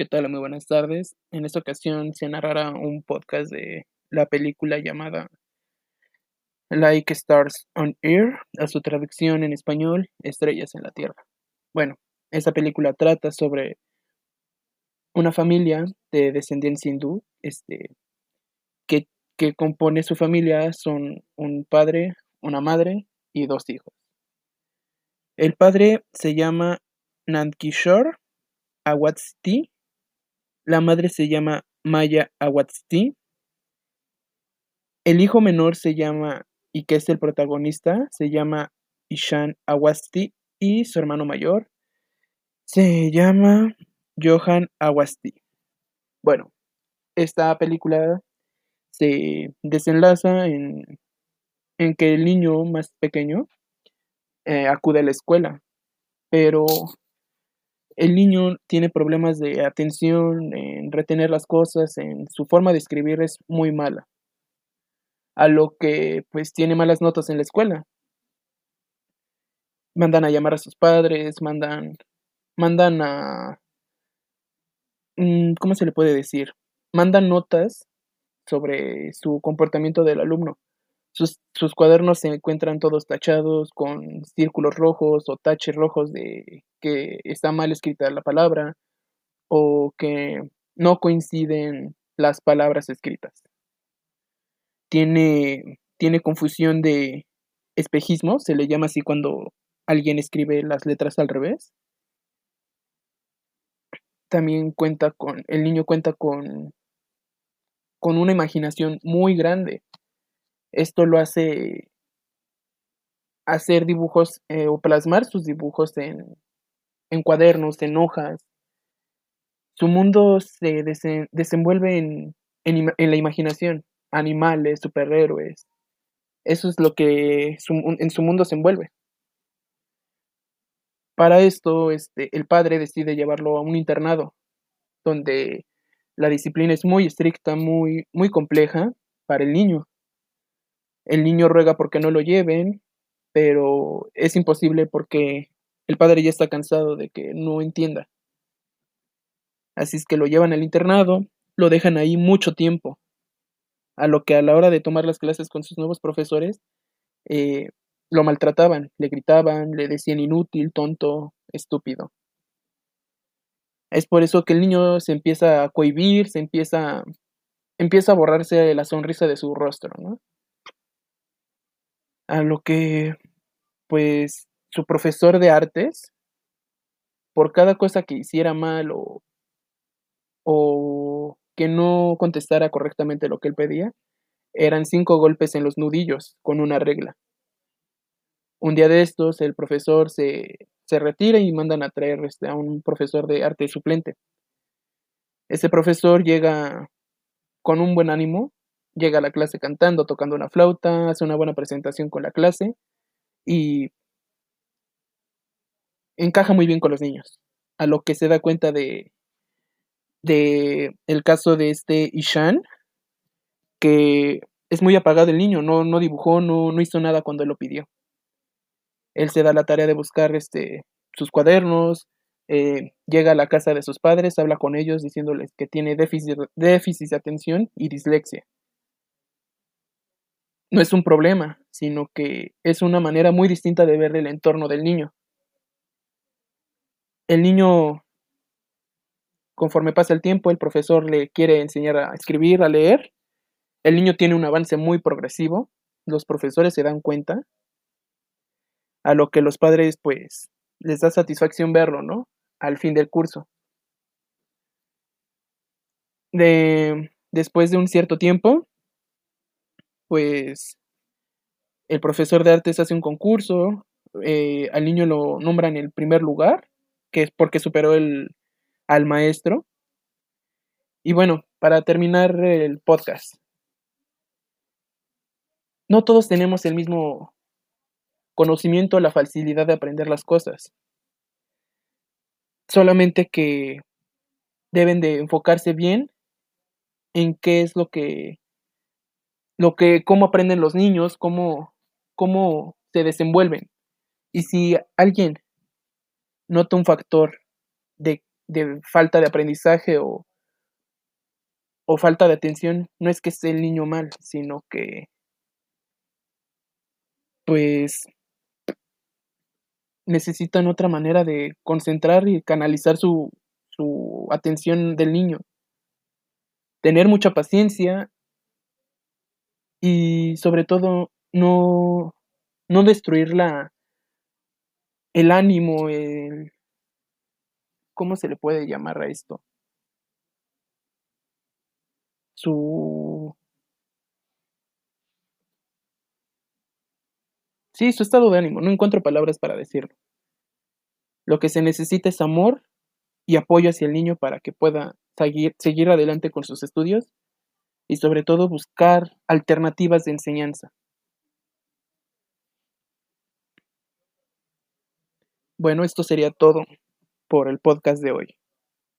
¿Qué tal? Muy buenas tardes. En esta ocasión se narrará un podcast de la película llamada Like Stars on Air, a su traducción en español, Estrellas en la Tierra. Bueno, esta película trata sobre una familia de descendencia hindú, este, que, que compone su familia son un padre, una madre y dos hijos. El padre se llama Nandkishore Awasthi la madre se llama Maya Awasthi. El hijo menor se llama, y que es el protagonista, se llama Ishan Awasthi. Y su hermano mayor se llama Johan Awasthi. Bueno, esta película se desenlaza en, en que el niño más pequeño eh, acude a la escuela, pero el niño tiene problemas de atención, en retener las cosas, en su forma de escribir es muy mala. A lo que pues tiene malas notas en la escuela. Mandan a llamar a sus padres, mandan mandan a mm, ¿cómo se le puede decir? Mandan notas sobre su comportamiento del alumno. Sus, cuadernos se encuentran todos tachados con círculos rojos o taches rojos de que está mal escrita la palabra o que no coinciden las palabras escritas. Tiene, tiene confusión de espejismo, se le llama así cuando alguien escribe las letras al revés. También cuenta con, el niño cuenta con, con una imaginación muy grande esto lo hace hacer dibujos eh, o plasmar sus dibujos en, en, cuadernos, en hojas. Su mundo se desenvuelve en, en, la imaginación, animales, superhéroes. Eso es lo que en su mundo se envuelve. Para esto, este, el padre decide llevarlo a un internado, donde la disciplina es muy estricta, muy, muy compleja para el niño. El niño ruega porque no lo lleven, pero es imposible porque el padre ya está cansado de que no entienda. Así es que lo llevan al internado, lo dejan ahí mucho tiempo, a lo que a la hora de tomar las clases con sus nuevos profesores, eh, lo maltrataban, le gritaban, le decían inútil, tonto, estúpido. Es por eso que el niño se empieza a cohibir, se empieza, empieza a borrarse la sonrisa de su rostro, ¿no? A lo que pues su profesor de artes, por cada cosa que hiciera mal o, o que no contestara correctamente lo que él pedía, eran cinco golpes en los nudillos con una regla. Un día de estos, el profesor se, se retira y mandan a traer este, a un profesor de arte suplente. Ese profesor llega con un buen ánimo llega a la clase cantando, tocando una flauta, hace una buena presentación con la clase y encaja muy bien con los niños. A lo que se da cuenta de, de el caso de este Ishan, que es muy apagado el niño, no, no dibujó, no, no hizo nada cuando él lo pidió. Él se da la tarea de buscar este, sus cuadernos, eh, llega a la casa de sus padres, habla con ellos diciéndoles que tiene déficit, déficit de atención y dislexia no es un problema, sino que es una manera muy distinta de ver el entorno del niño. El niño, conforme pasa el tiempo, el profesor le quiere enseñar a escribir, a leer. El niño tiene un avance muy progresivo, los profesores se dan cuenta, a lo que los padres pues les da satisfacción verlo, ¿no? Al fin del curso. De, después de un cierto tiempo, pues el profesor de artes hace un concurso, eh, al niño lo nombra en el primer lugar, que es porque superó el, al maestro. Y bueno, para terminar el podcast, no todos tenemos el mismo conocimiento, la facilidad de aprender las cosas. Solamente que deben de enfocarse bien en qué es lo que lo que, cómo aprenden los niños, cómo, cómo se desenvuelven. Y si alguien nota un factor de, de falta de aprendizaje o, o falta de atención, no es que esté el niño mal, sino que pues necesitan otra manera de concentrar y canalizar su, su atención del niño. Tener mucha paciencia y sobre todo no, no destruir la, el ánimo, el, ¿cómo se le puede llamar a esto? Su... Sí, su estado de ánimo, no encuentro palabras para decirlo. Lo que se necesita es amor y apoyo hacia el niño para que pueda seguir, seguir adelante con sus estudios y sobre todo buscar alternativas de enseñanza. Bueno, esto sería todo por el podcast de hoy.